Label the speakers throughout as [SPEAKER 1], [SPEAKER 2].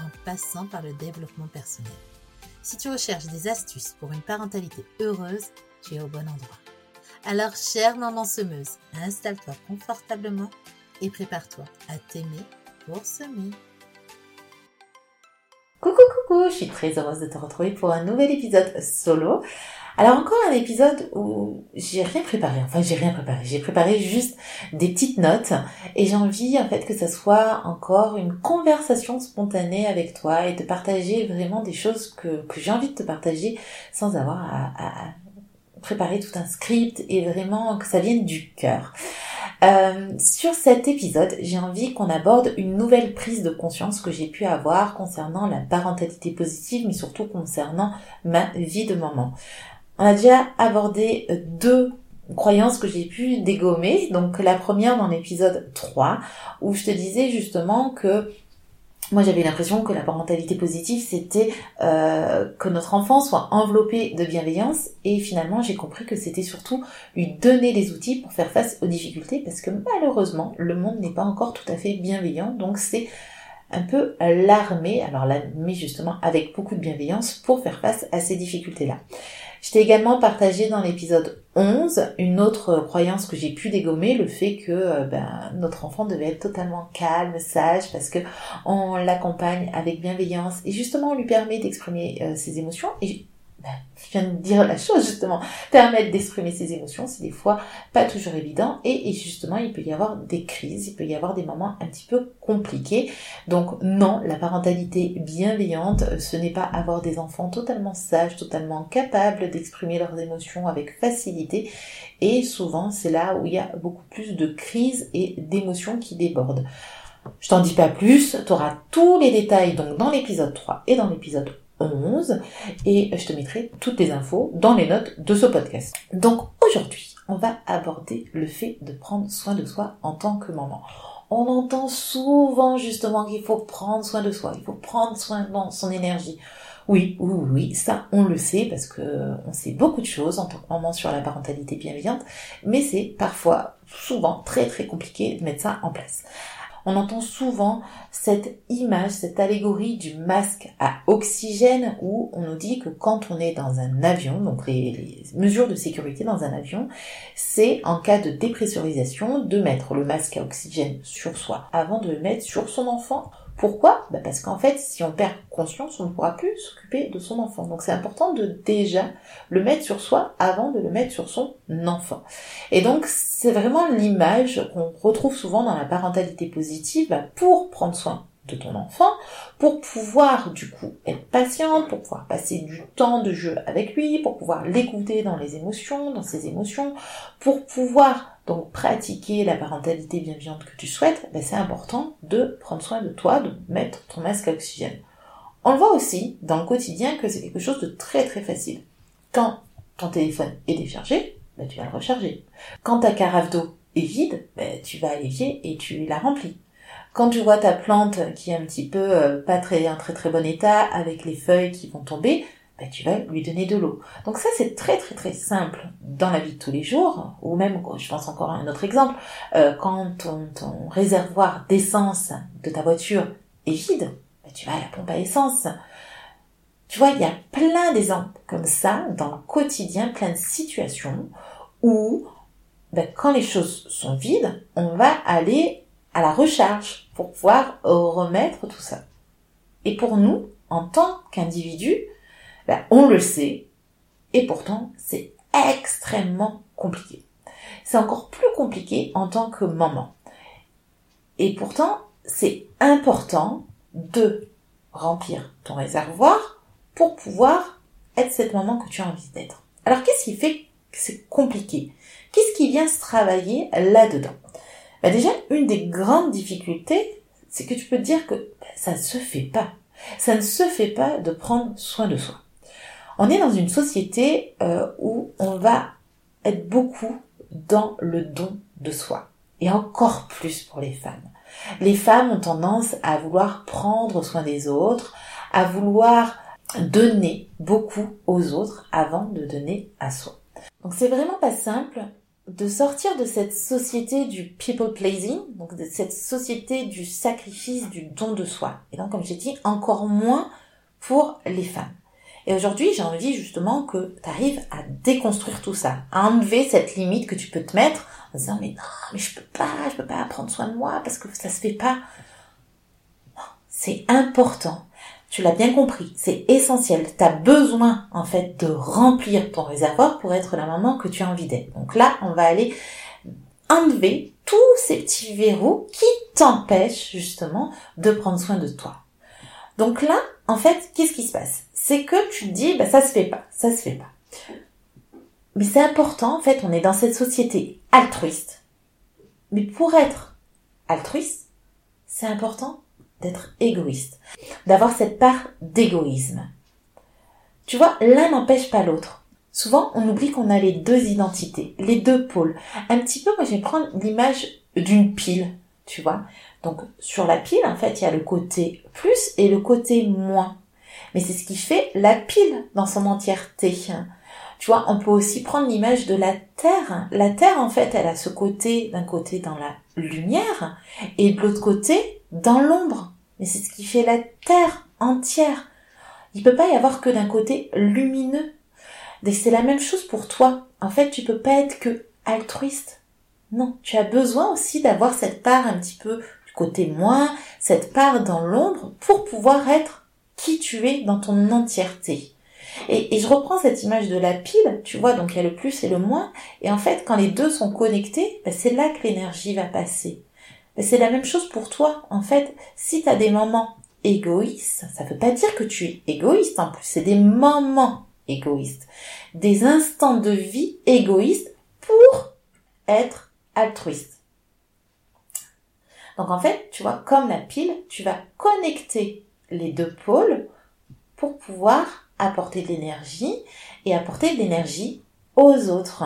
[SPEAKER 1] en passant par le développement personnel. Si tu recherches des astuces pour une parentalité heureuse, tu es au bon endroit. Alors, chère maman semeuse, installe-toi confortablement et prépare-toi à t'aimer pour semer.
[SPEAKER 2] Coucou je suis très heureuse de te retrouver pour un nouvel épisode solo. Alors encore un épisode où j'ai rien préparé, enfin j'ai rien préparé, j'ai préparé juste des petites notes et j'ai envie en fait que ça soit encore une conversation spontanée avec toi et de partager vraiment des choses que, que j'ai envie de te partager sans avoir à, à préparer tout un script et vraiment que ça vienne du cœur. Euh, sur cet épisode, j'ai envie qu'on aborde une nouvelle prise de conscience que j'ai pu avoir concernant la parentalité positive, mais surtout concernant ma vie de maman. On a déjà abordé euh, deux croyances que j'ai pu dégommer. Donc la première dans l'épisode 3, où je te disais justement que moi j'avais l'impression que la parentalité positive c'était euh, que notre enfant soit enveloppé de bienveillance et finalement j'ai compris que c'était surtout lui donner les outils pour faire face aux difficultés parce que malheureusement le monde n'est pas encore tout à fait bienveillant donc c'est un peu l'armer, alors l'armer justement avec beaucoup de bienveillance pour faire face à ces difficultés là. Je t'ai également partagé dans l'épisode 11 une autre croyance que j'ai pu dégommer, le fait que euh, ben, notre enfant devait être totalement calme, sage, parce que on l'accompagne avec bienveillance et justement on lui permet d'exprimer euh, ses émotions. Je viens de dire la chose justement, permettre d'exprimer ses émotions, c'est des fois pas toujours évident et, justement il peut y avoir des crises, il peut y avoir des moments un petit peu compliqués. Donc non, la parentalité bienveillante, ce n'est pas avoir des enfants totalement sages, totalement capables d'exprimer leurs émotions avec facilité et souvent c'est là où il y a beaucoup plus de crises et d'émotions qui débordent. Je t'en dis pas plus, tu auras tous les détails donc dans l'épisode 3 et dans l'épisode 11 et je te mettrai toutes les infos dans les notes de ce podcast. Donc aujourd'hui, on va aborder le fait de prendre soin de soi en tant que maman. On entend souvent justement qu'il faut prendre soin de soi, il faut prendre soin de son énergie. Oui, oui, oui, ça on le sait parce que on sait beaucoup de choses en tant que maman sur la parentalité bienveillante, mais c'est parfois, souvent très très compliqué de mettre ça en place on entend souvent cette image, cette allégorie du masque à oxygène où on nous dit que quand on est dans un avion, donc les, mesures de sécurité dans un avion, c'est en cas de dépressurisation de mettre le masque à oxygène sur soi avant de le mettre sur son enfant pourquoi? Bah Parce qu'en fait, si on perd conscience, on ne pourra plus s'occuper de son enfant. Donc c'est important de déjà le mettre sur soi avant de le mettre sur son enfant. Et donc c'est vraiment l'image qu'on retrouve souvent dans la parentalité positive bah, pour prendre soin de ton enfant pour pouvoir du coup être patiente, pour pouvoir passer du temps de jeu avec lui, pour pouvoir l'écouter dans les émotions, dans ses émotions, pour pouvoir donc pratiquer la parentalité bienveillante que tu souhaites, ben, c'est important de prendre soin de toi, de mettre ton masque à oxygène. On le voit aussi dans le quotidien que c'est quelque chose de très très facile. Quand ton téléphone est déchargé, ben, tu vas le recharger. Quand ta carafe d'eau est vide, ben, tu vas à l'évier et tu la remplis. Quand tu vois ta plante qui est un petit peu euh, pas très un très très bon état avec les feuilles qui vont tomber, ben, tu vas lui donner de l'eau. Donc ça c'est très très très simple dans la vie de tous les jours, ou même je pense encore à un autre exemple, euh, quand ton, ton réservoir d'essence de ta voiture est vide, ben, tu vas à la pompe à essence. Tu vois, il y a plein d'exemples comme ça dans le quotidien, plein de situations où ben, quand les choses sont vides, on va aller à la recharge pour pouvoir remettre tout ça. Et pour nous, en tant qu'individus, ben, on le sait, et pourtant c'est extrêmement compliqué. C'est encore plus compliqué en tant que maman. Et pourtant, c'est important de remplir ton réservoir pour pouvoir être cette maman que tu as envie d'être. Alors qu'est-ce qui fait que c'est compliqué? Qu'est-ce qui vient se travailler là-dedans? Bah déjà, une des grandes difficultés, c'est que tu peux dire que bah, ça ne se fait pas. Ça ne se fait pas de prendre soin de soi. On est dans une société euh, où on va être beaucoup dans le don de soi. Et encore plus pour les femmes. Les femmes ont tendance à vouloir prendre soin des autres, à vouloir donner beaucoup aux autres avant de donner à soi. Donc c'est vraiment pas simple de sortir de cette société du people pleasing, donc de cette société du sacrifice, du don de soi. Et donc, comme j'ai dit, encore moins pour les femmes. Et aujourd'hui, j'ai envie justement que tu arrives à déconstruire tout ça, à enlever cette limite que tu peux te mettre en disant mais non, mais je peux pas, je peux pas prendre soin de moi parce que ça se fait pas. c'est important tu l'as bien compris, c'est essentiel. Tu as besoin en fait de remplir ton réservoir pour être la maman que tu as envie d'être. Donc là, on va aller enlever tous ces petits verrous qui t'empêchent justement de prendre soin de toi. Donc là, en fait, qu'est-ce qui se passe? C'est que tu te dis, bah, ça se fait pas, ça se fait pas. Mais c'est important, en fait, on est dans cette société altruiste. Mais pour être altruiste, c'est important d'être égoïste, d'avoir cette part d'égoïsme. Tu vois, l'un n'empêche pas l'autre. Souvent, on oublie qu'on a les deux identités, les deux pôles. Un petit peu, moi, je vais prendre l'image d'une pile, tu vois. Donc, sur la pile, en fait, il y a le côté plus et le côté moins. Mais c'est ce qui fait la pile dans son entièreté. Tu vois, on peut aussi prendre l'image de la Terre. La Terre, en fait, elle a ce côté, d'un côté dans la lumière, et de l'autre côté dans l'ombre. Mais c'est ce qui fait la terre entière. Il peut pas y avoir que d'un côté lumineux. C'est la même chose pour toi. En fait, tu peux pas être que altruiste. Non, tu as besoin aussi d'avoir cette part un petit peu du côté moins, cette part dans l'ombre pour pouvoir être qui tu es dans ton entièreté. Et, je reprends cette image de la pile, tu vois, donc il y a le plus et le moins, et en fait, quand les deux sont connectés, ben, c'est là que l'énergie va passer. Mais c'est la même chose pour toi. En fait, si tu as des moments égoïstes, ça ne veut pas dire que tu es égoïste en plus, c'est des moments égoïstes. Des instants de vie égoïstes pour être altruiste. Donc en fait, tu vois, comme la pile, tu vas connecter les deux pôles pour pouvoir apporter de l'énergie et apporter de l'énergie aux autres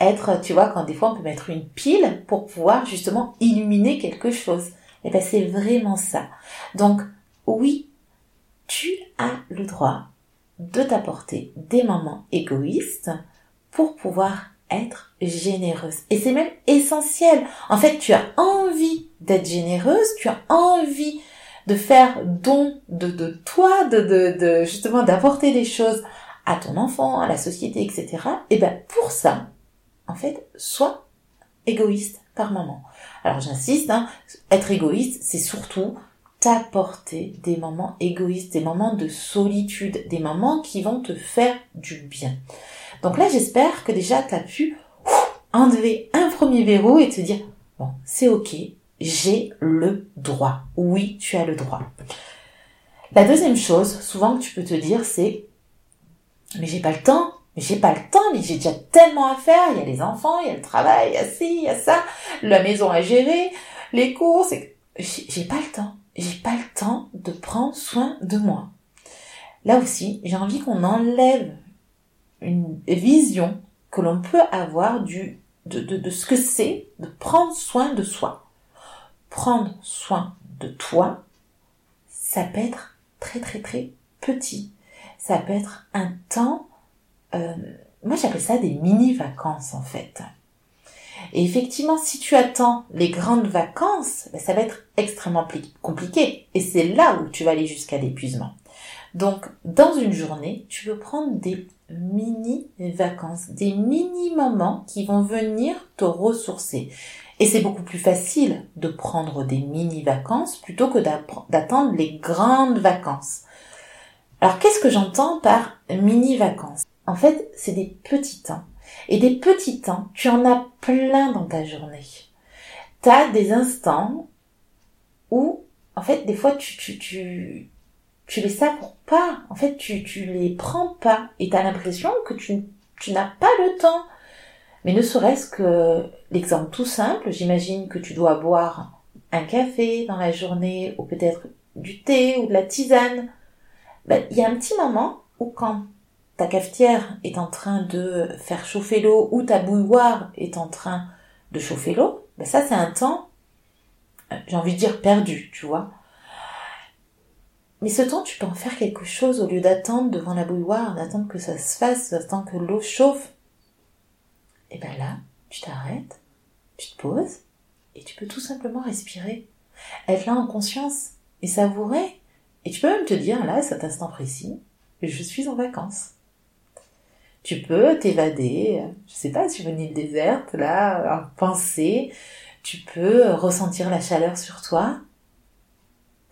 [SPEAKER 2] être, tu vois, quand des fois on peut mettre une pile pour pouvoir justement illuminer quelque chose. Et eh ben c'est vraiment ça. Donc oui, tu as le droit de t'apporter des moments égoïstes pour pouvoir être généreuse. Et c'est même essentiel. En fait, tu as envie d'être généreuse, tu as envie de faire don de, de toi, de, de, justement d'apporter des choses à ton enfant, à la société, etc. Et ben pour ça, en fait, sois égoïste par moment. Alors j'insiste, hein, être égoïste, c'est surtout t'apporter des moments égoïstes, des moments de solitude, des moments qui vont te faire du bien. Donc là, j'espère que déjà tu as pu enlever un premier verrou et te dire, bon, c'est ok, j'ai le droit. Oui, tu as le droit. La deuxième chose, souvent que tu peux te dire, c'est, mais j'ai pas le temps, mais j'ai pas le temps, mais j'ai déjà tellement à faire. Il y a les enfants, il y a le travail, il y a ci, il y a ça, la maison à gérer, les courses. J'ai pas le temps. J'ai pas le temps de prendre soin de moi. Là aussi, j'ai envie qu'on enlève une vision que l'on peut avoir du, de, de, de ce que c'est de prendre soin de soi. Prendre soin de toi, ça peut être très très très petit. Ça peut être un temps euh, moi j'appelle ça des mini-vacances en fait. Et effectivement, si tu attends les grandes vacances, ben, ça va être extrêmement compliqué. Et c'est là où tu vas aller jusqu'à l'épuisement. Donc, dans une journée, tu veux prendre des mini-vacances, des mini-moments qui vont venir te ressourcer. Et c'est beaucoup plus facile de prendre des mini-vacances plutôt que d'attendre les grandes vacances. Alors, qu'est-ce que j'entends par mini-vacances en fait, c'est des petits temps. Et des petits temps, tu en as plein dans ta journée. Tu as des instants où, en fait, des fois, tu, tu, tu, tu les savoures pas. En fait, tu, tu les prends pas. Et tu as l'impression que tu, tu n'as pas le temps. Mais ne serait-ce que l'exemple tout simple, j'imagine que tu dois boire un café dans la journée, ou peut-être du thé ou de la tisane. ben, il y a un petit moment où quand ta cafetière est en train de faire chauffer l'eau ou ta bouilloire est en train de chauffer l'eau, ben ça c'est un temps, euh, j'ai envie de dire perdu, tu vois. Mais ce temps, tu peux en faire quelque chose au lieu d'attendre devant la bouilloire, d'attendre que ça se fasse, d'attendre que l'eau chauffe. Et ben là, tu t'arrêtes, tu te poses, et tu peux tout simplement respirer. Être là en conscience et savourer. Et tu peux même te dire, là, à cet instant précis, je suis en vacances. Tu peux t'évader, je sais pas, sur une île déserte, là, en pensée. Tu peux ressentir la chaleur sur toi.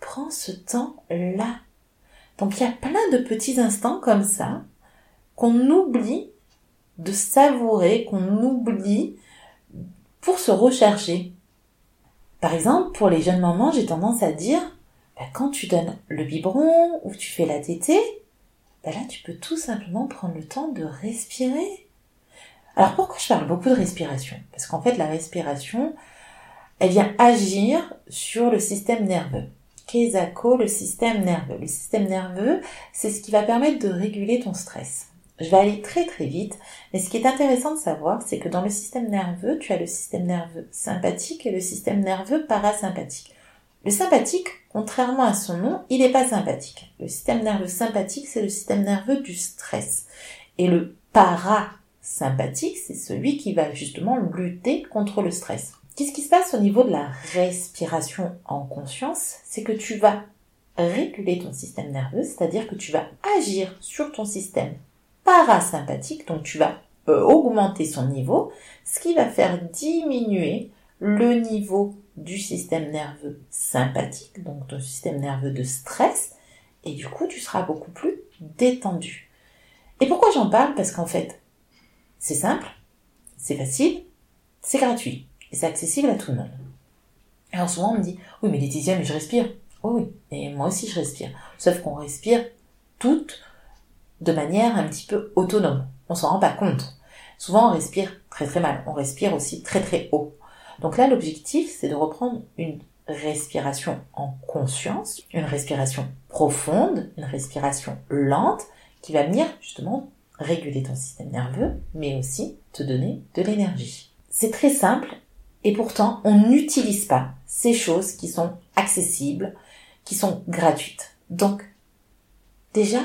[SPEAKER 2] Prends ce temps-là. Donc il y a plein de petits instants comme ça qu'on oublie de savourer, qu'on oublie pour se recharger. Par exemple, pour les jeunes mamans, j'ai tendance à dire, bah, quand tu donnes le biberon ou tu fais la tétée, bah là, tu peux tout simplement prendre le temps de respirer. Alors pourquoi je parle beaucoup de respiration? Parce qu'en fait, la respiration, elle vient agir sur le système nerveux. Kesako, le système nerveux. Le système nerveux, c'est ce qui va permettre de réguler ton stress. Je vais aller très très vite, mais ce qui est intéressant de savoir, c'est que dans le système nerveux, tu as le système nerveux sympathique et le système nerveux parasympathique. Le sympathique, contrairement à son nom, il n'est pas sympathique. Le système nerveux sympathique, c'est le système nerveux du stress. Et le parasympathique, c'est celui qui va justement lutter contre le stress. Qu'est-ce qui se passe au niveau de la respiration en conscience? C'est que tu vas réguler ton système nerveux, c'est-à-dire que tu vas agir sur ton système parasympathique, donc tu vas euh, augmenter son niveau, ce qui va faire diminuer le niveau du système nerveux sympathique, donc ton système nerveux de stress, et du coup tu seras beaucoup plus détendu. Et pourquoi j'en parle? Parce qu'en fait, c'est simple, c'est facile, c'est gratuit, et c'est accessible à tout le monde. Alors souvent on me dit, oui mais Laetitia, mais je respire. Oh oui, et moi aussi je respire. Sauf qu'on respire toutes de manière un petit peu autonome. On s'en rend pas compte. Souvent, on respire très très mal. On respire aussi très très haut. Donc là, l'objectif, c'est de reprendre une respiration en conscience, une respiration profonde, une respiration lente, qui va venir justement réguler ton système nerveux, mais aussi te donner de l'énergie. C'est très simple, et pourtant, on n'utilise pas ces choses qui sont accessibles, qui sont gratuites. Donc, déjà,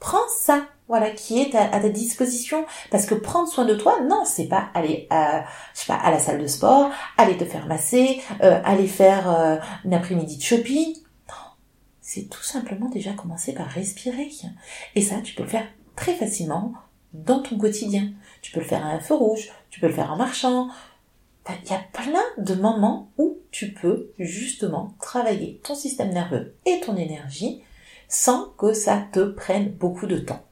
[SPEAKER 2] prends ça, voilà, qui est à, ta disposition. Parce que prendre soin de toi, non, c'est pas aller, à, je sais pas, à la salle de sport, aller te faire masser, euh, aller faire euh, une après-midi de shopping. Non, c'est tout simplement déjà commencer par respirer. Et ça, tu peux le faire très facilement dans ton quotidien. Tu peux le faire à un feu rouge, tu peux le faire en marchant. Il y a plein de moments où tu peux justement travailler ton système nerveux et ton énergie sans que ça te prenne beaucoup de temps.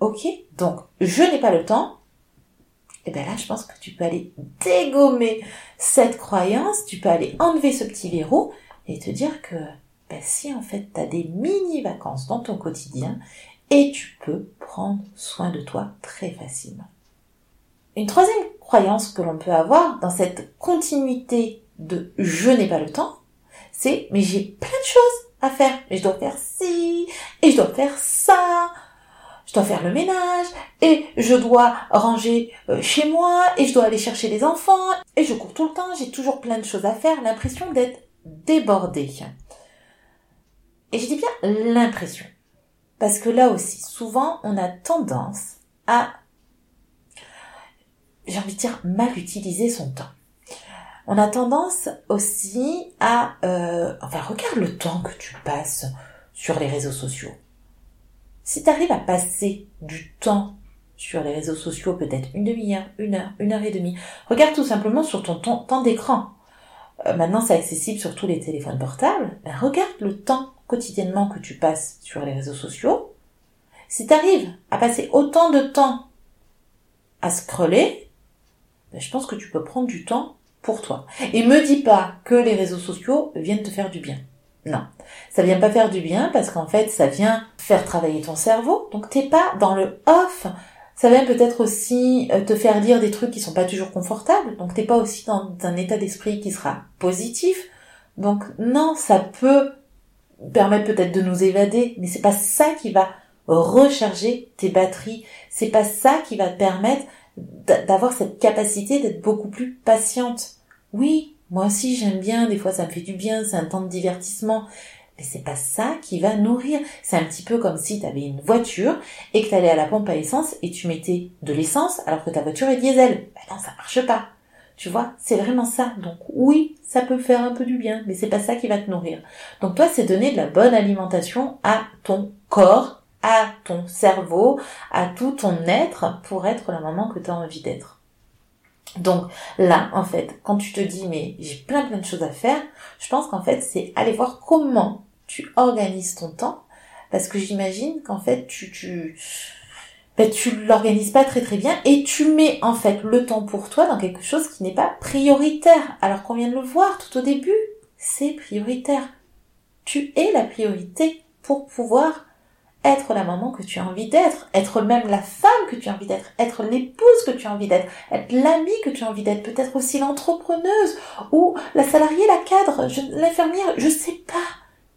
[SPEAKER 2] Ok? Donc, je n'ai pas le temps. Et bien là, je pense que tu peux aller dégommer cette croyance, tu peux aller enlever ce petit verrou et te dire que ben, si en fait tu as des mini-vacances dans ton quotidien et tu peux prendre soin de toi très facilement. Une troisième croyance que l'on peut avoir dans cette continuité de je n'ai pas le temps, c'est mais j'ai plein de choses à faire. Et je dois faire ci, et je dois faire ça. Je dois faire le ménage, et je dois ranger euh, chez moi, et je dois aller chercher les enfants, et je cours tout le temps, j'ai toujours plein de choses à faire, l'impression d'être débordée. Et je dis bien l'impression. Parce que là aussi, souvent, on a tendance à, j'ai envie de dire, mal utiliser son temps on a tendance aussi à... Euh, enfin, regarde le temps que tu passes sur les réseaux sociaux. Si tu arrives à passer du temps sur les réseaux sociaux, peut-être une demi-heure, une heure, une heure et demie, regarde tout simplement sur ton temps, d'écran. Euh, maintenant, c'est accessible sur tous les téléphones portables. Ben, regarde le temps quotidiennement que tu passes sur les réseaux sociaux. Si tu arrives à passer autant de temps à scroller, ben, je pense que tu peux prendre du temps pour toi. Et me dis pas que les réseaux sociaux viennent te faire du bien. Non. Ça vient pas faire du bien parce qu'en fait, ça vient faire travailler ton cerveau. Donc t'es pas dans le off. Ça vient peut-être aussi euh, te faire dire des trucs qui sont pas toujours confortables. Donc t'es pas aussi dans un état d'esprit qui sera positif. Donc non, ça peut permettre peut-être de nous évader, mais c'est pas ça qui va recharger tes batteries. C'est pas ça qui va te permettre d'avoir cette capacité d'être beaucoup plus patiente. Oui, moi aussi j'aime bien, des fois ça me fait du bien, c'est un temps de divertissement. Mais c'est pas ça qui va nourrir. C'est un petit peu comme si tu avais une voiture et que tu allais à la pompe à essence et tu mettais de l'essence alors que ta voiture est diesel. Ben non, ça marche pas. Tu vois, c'est vraiment ça. Donc oui, ça peut faire un peu du bien, mais c'est pas ça qui va te nourrir. Donc toi, c'est donner de la bonne alimentation à ton corps, à ton cerveau, à tout ton être pour être la maman que tu as envie d'être. Donc là, en fait, quand tu te dis mais j'ai plein plein de choses à faire, je pense qu'en fait c'est aller voir comment tu organises ton temps, parce que j'imagine qu'en fait tu tu ben, tu l'organises pas très très bien et tu mets en fait le temps pour toi dans quelque chose qui n'est pas prioritaire. Alors qu'on vient de le voir tout au début, c'est prioritaire. Tu es la priorité pour pouvoir être la maman que tu as envie d'être, être même la femme que tu as envie d'être, être l'épouse que tu as envie d'être, être l'amie que tu as envie d'être, peut-être aussi l'entrepreneuse ou la salariée, la cadre, l'infirmière, je sais pas.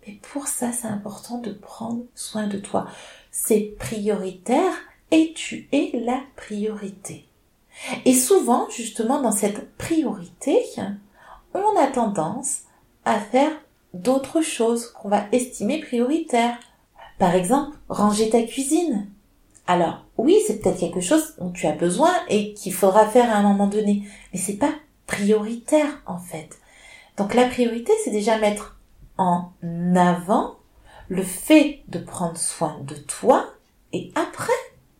[SPEAKER 2] Mais pour ça, c'est important de prendre soin de toi. C'est prioritaire et tu es la priorité. Et souvent, justement, dans cette priorité, on a tendance à faire d'autres choses qu'on va estimer prioritaires. Par exemple, ranger ta cuisine. Alors, oui, c'est peut-être quelque chose dont tu as besoin et qu'il faudra faire à un moment donné, mais c'est pas prioritaire, en fait. Donc, la priorité, c'est déjà mettre en avant le fait de prendre soin de toi et après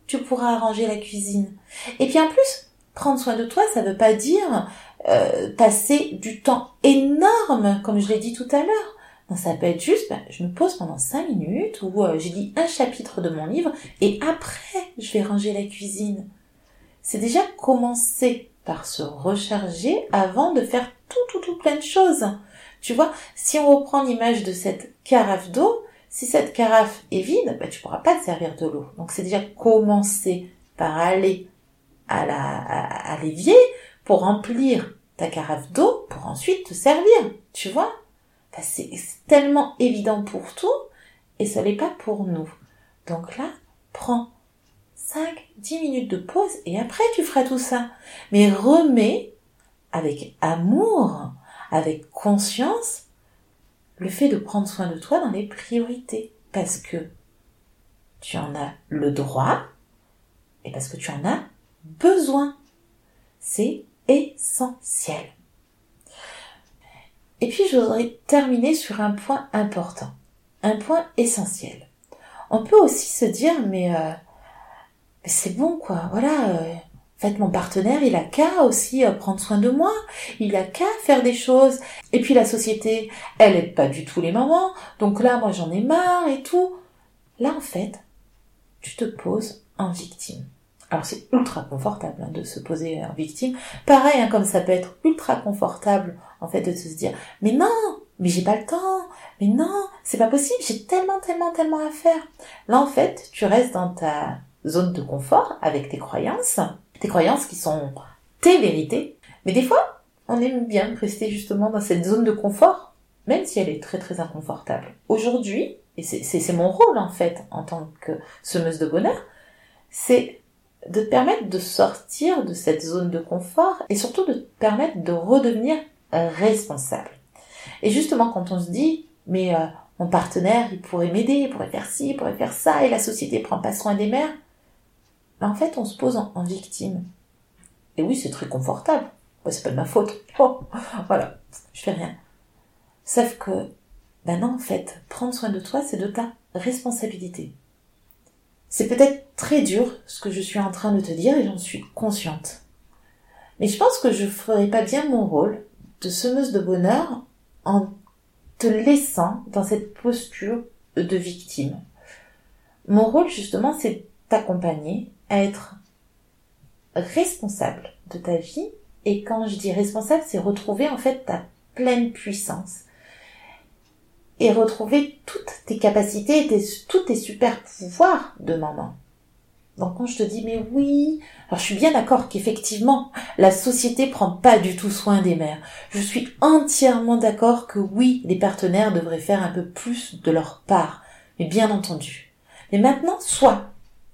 [SPEAKER 2] tu pourras arranger la cuisine. Et puis en plus, prendre soin de toi, ça veut pas dire euh, passer du temps énorme, comme je l'ai dit tout à l'heure. Ça peut être juste, ben, je me pose pendant cinq minutes ou euh, j'ai dit un chapitre de mon livre et après je vais ranger la cuisine. C'est déjà commencer par se recharger avant de faire tout, tout, tout plein de choses. Tu vois, si on reprend l'image de cette carafe d'eau, si cette carafe est vide, bah, tu pourras pas te servir de l'eau. Donc c'est déjà commencer par aller à, l'évier pour remplir ta carafe d'eau pour ensuite te servir. Tu vois? C'est tellement évident pour tout et ça l'est pas pour nous. Donc là, prends 5, 10 minutes de pause et après tu feras tout ça. Mais remets avec amour, avec conscience, le fait de prendre soin de toi dans les priorités. Parce que tu en as le droit et parce que tu en as besoin. C'est essentiel. Et puis je voudrais terminer sur un point important, un point essentiel. On peut aussi se dire mais, euh, c'est bon quoi, voilà, euh, fait, mon partenaire, il a qu'à aussi euh, prendre soin de moi, il a qu'à faire des choses. Et puis la société, elle aide pas du tout les mamans, donc là, moi, j'en ai marre et tout. Là, en fait, tu te poses en victime. Alors c'est ultra confortable hein, de se poser en victime. Pareil, hein, comme ça peut être ultra confortable en fait de se dire mais non, mais j'ai pas le temps, mais non, c'est pas possible, j'ai tellement, tellement, tellement à faire. Là en fait, tu restes dans ta zone de confort avec tes croyances tes croyances qui sont tes vérités. Mais des fois, on aime bien rester justement dans cette zone de confort, même si elle est très très inconfortable. Aujourd'hui, et c'est mon rôle en fait en tant que semeuse de bonheur, c'est de te permettre de sortir de cette zone de confort et surtout de te permettre de redevenir responsable. Et justement, quand on se dit, mais euh, mon partenaire, il pourrait m'aider, il pourrait faire ci, il pourrait faire ça, et la société prend pas soin des mères, ben, en fait, on se pose en, victime. Et oui, c'est très confortable. c'est pas de ma faute. Oh, voilà, je fais rien. Sauf que, ben non, en fait, prendre soin de toi, c'est de ta responsabilité. C'est peut-être très dur ce que je suis en train de te dire et j'en suis consciente. Mais je pense que je ferai pas bien mon rôle de semeuse de bonheur en te laissant dans cette posture de victime. Mon rôle, justement, c'est t'accompagner être responsable de ta vie. Et quand je dis responsable, c'est retrouver en fait ta pleine puissance. Et retrouver toutes tes capacités et tous tes super pouvoirs de maman. Donc quand je te dis mais oui, alors je suis bien d'accord qu'effectivement la société prend pas du tout soin des mères. Je suis entièrement d'accord que oui, les partenaires devraient faire un peu plus de leur part, mais bien entendu. Mais maintenant, soit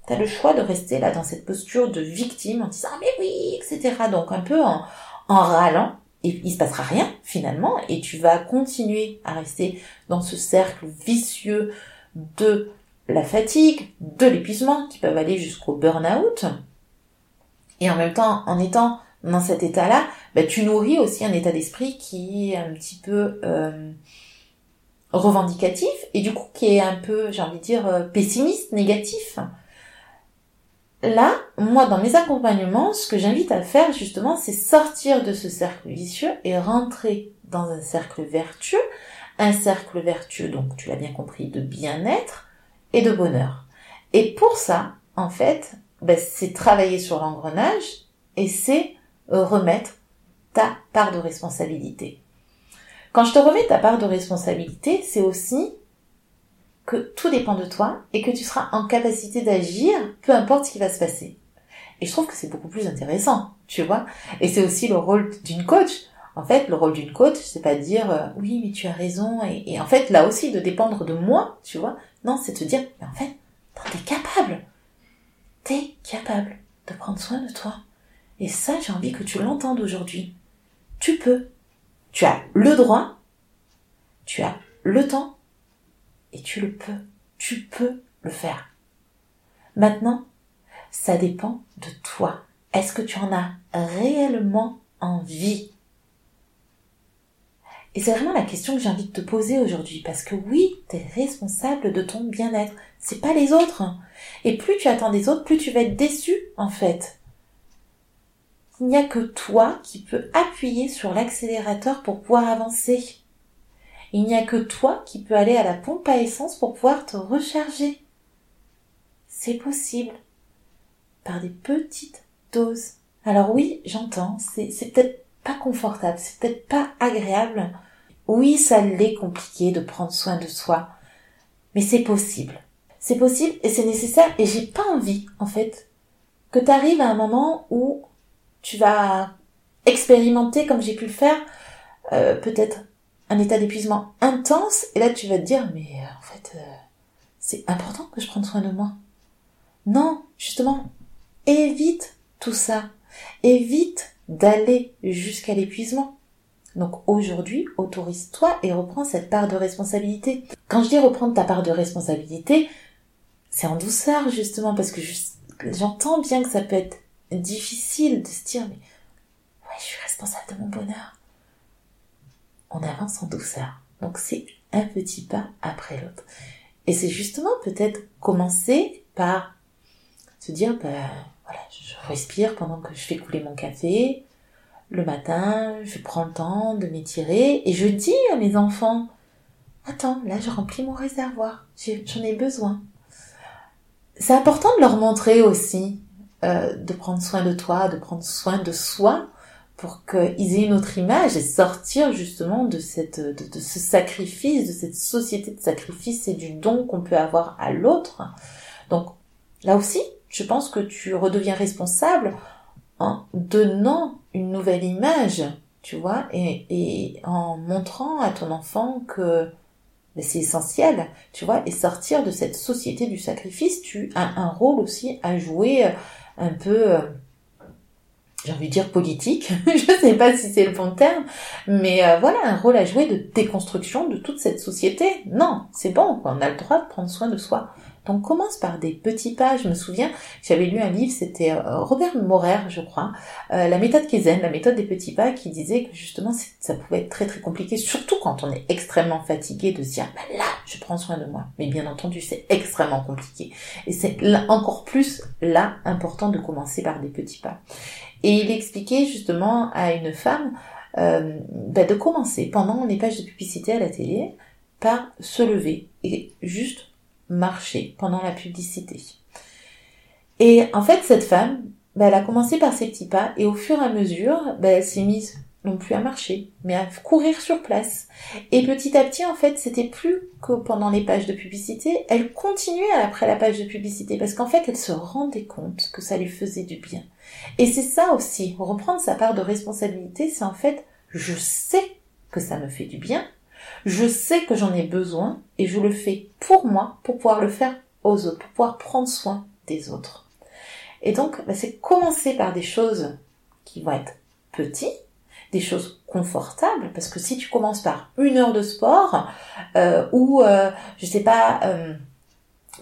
[SPEAKER 2] tu as le choix de rester là dans cette posture de victime en disant ah, mais oui, etc. Donc un peu en, en râlant, et il se passera rien finalement, et tu vas continuer à rester dans ce cercle vicieux de la fatigue, de l'épuisement qui peuvent aller jusqu'au burn-out. Et en même temps, en étant dans cet état-là, bah, tu nourris aussi un état d'esprit qui est un petit peu euh, revendicatif et du coup qui est un peu, j'ai envie de dire, euh, pessimiste, négatif. Là, moi, dans mes accompagnements, ce que j'invite à faire justement, c'est sortir de ce cercle vicieux et rentrer dans un cercle vertueux, un cercle vertueux, donc tu l'as bien compris, de bien-être, et de bonheur. Et pour ça, en fait, ben, c'est travailler sur l'engrenage et c'est euh, remettre ta part de responsabilité. Quand je te remets ta part de responsabilité, c'est aussi que tout dépend de toi et que tu seras en capacité d'agir, peu importe ce qui va se passer. Et je trouve que c'est beaucoup plus intéressant, tu vois. Et c'est aussi le rôle d'une coach. En fait, le rôle d'une coach, c'est pas dire euh, oui, mais tu as raison. Et, en fait, là aussi, de dépendre de moi, tu vois, non, c'est te dire, mais en fait, t'es capable. T'es capable de prendre soin de toi. Et ça, j'ai envie que tu l'entendes aujourd'hui. Tu peux. Tu as le droit, tu as le temps, et tu le peux. Tu peux le faire. Maintenant, ça dépend de toi. Est-ce que tu en as réellement envie? Et c'est vraiment la question que j'ai envie de te poser aujourd'hui, parce que oui, tu es responsable de ton bien-être. C'est pas les autres. Et plus tu attends des autres, plus tu vas être déçu, en fait. Il n'y a que toi qui peux appuyer sur l'accélérateur pour pouvoir avancer. Il n'y a que toi qui peux aller à la pompe à essence pour pouvoir te recharger. C'est possible. Par des petites doses. Alors oui, j'entends, c'est, peut-être pas confortable, c'est peut-être pas agréable. Oui, ça l'est compliqué de prendre soin de soi, mais c'est possible. C'est possible et c'est nécessaire et j'ai pas envie, en fait, que tu arrives à un moment où tu vas expérimenter, comme j'ai pu le faire, euh, peut-être un état d'épuisement intense et là tu vas te dire mais euh, en fait euh, c'est important que je prenne soin de moi. Non, justement, évite tout ça. Évite d'aller jusqu'à l'épuisement. Donc aujourd'hui, autorise-toi et reprends cette part de responsabilité. Quand je dis reprendre ta part de responsabilité, c'est en douceur justement parce que j'entends bien que ça peut être difficile de se dire mais ouais, je suis responsable de mon bonheur. On avance en douceur. Donc c'est un petit pas après l'autre. Et c'est justement peut-être commencer par se dire bah voilà, je respire pendant que je fais couler mon café. Le matin, je prends le temps de m'étirer et je dis à mes enfants, attends, là je remplis mon réservoir, j'en ai besoin. C'est important de leur montrer aussi euh, de prendre soin de toi, de prendre soin de soi, pour qu'ils aient une autre image et sortir justement de cette de, de, ce sacrifice, de cette société de sacrifice et du don qu'on peut avoir à l'autre. Donc là aussi, je pense que tu redeviens responsable en donnant une nouvelle image, tu vois, et, en montrant à ton enfant que ben, c'est essentiel, tu vois, et sortir de cette société du sacrifice, tu as un rôle aussi à jouer un peu, euh, j'ai envie de dire politique, je sais pas si c'est le bon terme, mais euh, voilà, un rôle à jouer de déconstruction de toute cette société. Non, c'est bon, on a le droit de prendre soin de soi. Donc commence par des petits pas. Je me souviens, j'avais lu un livre, c'était euh, Robert Morer, je crois, euh, la méthode Kaizen, la méthode des petits pas, qui disait que justement ça pouvait être très très compliqué, surtout quand on est extrêmement fatigué, de se dire bah là, je prends soin de moi. Mais bien entendu, c'est extrêmement compliqué. Et c'est encore plus là important de commencer par des petits pas. Et il expliquait justement à une femme euh, bah, de commencer pendant les pages de publicité à la télé par se lever et juste marcher pendant la publicité. Et en fait, cette femme, bah, elle a commencé par ses petits pas et au fur et à mesure, bah, elle s'est mise non plus à marcher, mais à courir sur place. Et petit à petit, en fait, c'était plus que pendant les pages de publicité, elle continuait après la page de publicité, parce qu'en fait, elle se rendait compte que ça lui faisait du bien. Et c'est ça aussi, reprendre sa part de responsabilité, c'est en fait, je sais que ça me fait du bien, je sais que j'en ai besoin, et je le fais pour moi, pour pouvoir le faire aux autres, pour pouvoir prendre soin des autres. Et donc, bah, c'est commencer par des choses qui vont être petites, des choses confortables, parce que si tu commences par une heure de sport, euh, ou, euh, je sais pas, euh,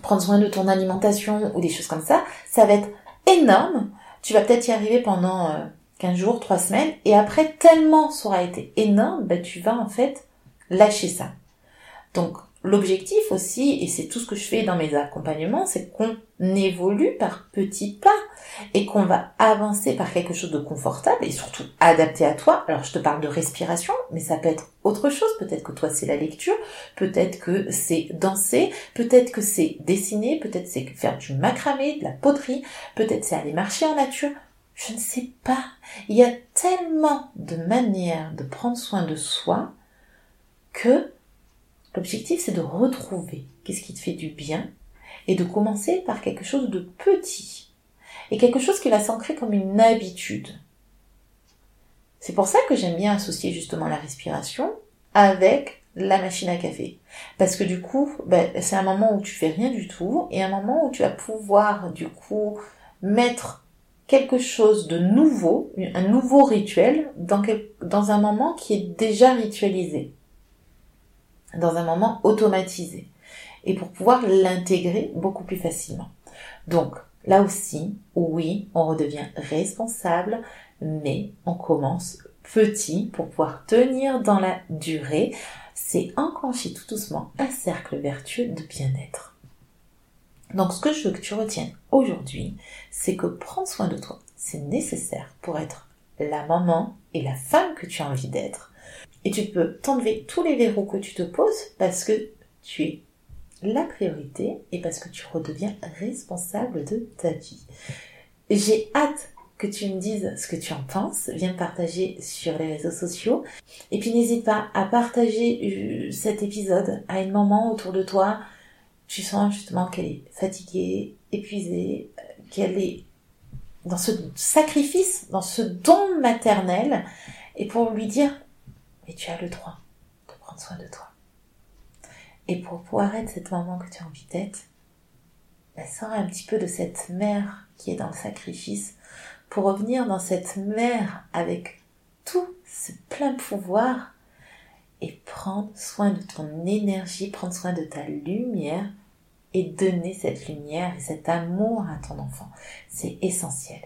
[SPEAKER 2] prendre soin de ton alimentation, ou des choses comme ça, ça va être énorme. Tu vas peut-être y arriver pendant 15 jours, 3 semaines, et après, tellement ça aura été énorme, bah, tu vas en fait lâcher ça. Donc, L'objectif aussi, et c'est tout ce que je fais dans mes accompagnements, c'est qu'on évolue par petits pas et qu'on va avancer par quelque chose de confortable et surtout adapté à toi. Alors je te parle de respiration, mais ça peut être autre chose. Peut-être que toi c'est la lecture, peut-être que c'est danser, peut-être que c'est dessiner, peut-être c'est faire du macramé, de la poterie, peut-être c'est aller marcher en nature. Je ne sais pas. Il y a tellement de manières de prendre soin de soi que L'objectif, c'est de retrouver qu'est-ce qui te fait du bien et de commencer par quelque chose de petit et quelque chose qui va s'ancrer comme une habitude. C'est pour ça que j'aime bien associer justement la respiration avec la machine à café. Parce que du coup, ben, c'est un moment où tu fais rien du tout et un moment où tu vas pouvoir du coup mettre quelque chose de nouveau, un nouveau rituel dans, dans un moment qui est déjà ritualisé dans un moment automatisé et pour pouvoir l'intégrer beaucoup plus facilement. Donc là aussi, oui, on redevient responsable, mais on commence petit pour pouvoir tenir dans la durée. C'est enclencher tout doucement un cercle vertueux de bien-être. Donc ce que je veux que tu retiennes aujourd'hui, c'est que prendre soin de toi, c'est nécessaire pour être la maman et la femme que tu as envie d'être. Et tu peux t'enlever tous les verrous que tu te poses parce que tu es la priorité et parce que tu redeviens responsable de ta vie. J'ai hâte que tu me dises ce que tu en penses. Viens me partager sur les réseaux sociaux. Et puis n'hésite pas à partager euh, cet épisode à une maman autour de toi. Tu sens justement qu'elle est fatiguée, épuisée, qu'elle est dans ce sacrifice, dans ce don maternel. Et pour lui dire, et tu as le droit de prendre soin de toi. Et pour pouvoir être cette maman que tu as envie d'être, bah, sors un petit peu de cette mère qui est dans le sacrifice pour revenir dans cette mère avec tout ce plein pouvoir et prendre soin de ton énergie, prendre soin de ta lumière et donner cette lumière et cet amour à ton enfant. C'est essentiel.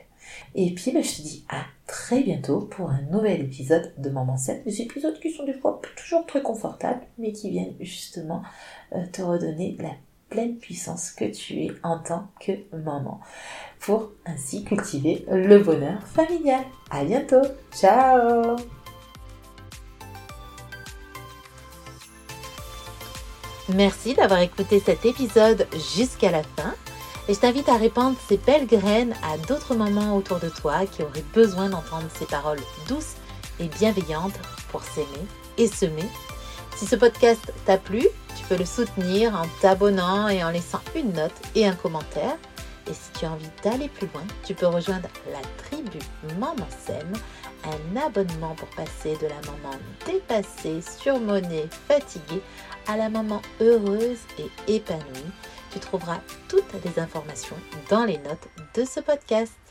[SPEAKER 2] Et puis, ben, je te dis à très bientôt pour un nouvel épisode de Maman 7. Des épisodes qui sont des fois toujours très confortables, mais qui viennent justement euh, te redonner la pleine puissance que tu es en tant que maman pour ainsi cultiver le bonheur familial. À bientôt. Ciao.
[SPEAKER 1] Merci d'avoir écouté cet épisode jusqu'à la fin. Et je t'invite à répandre ces belles graines à d'autres mamans autour de toi qui auraient besoin d'entendre ces paroles douces et bienveillantes pour s'aimer et semer. Si ce podcast t'a plu, tu peux le soutenir en t'abonnant et en laissant une note et un commentaire. Et si tu as envie d'aller plus loin, tu peux rejoindre la tribu Maman Sème, un abonnement pour passer de la maman dépassée, surmonnée, fatiguée à la maman heureuse et épanouie tu trouveras toutes les informations dans les notes de ce podcast.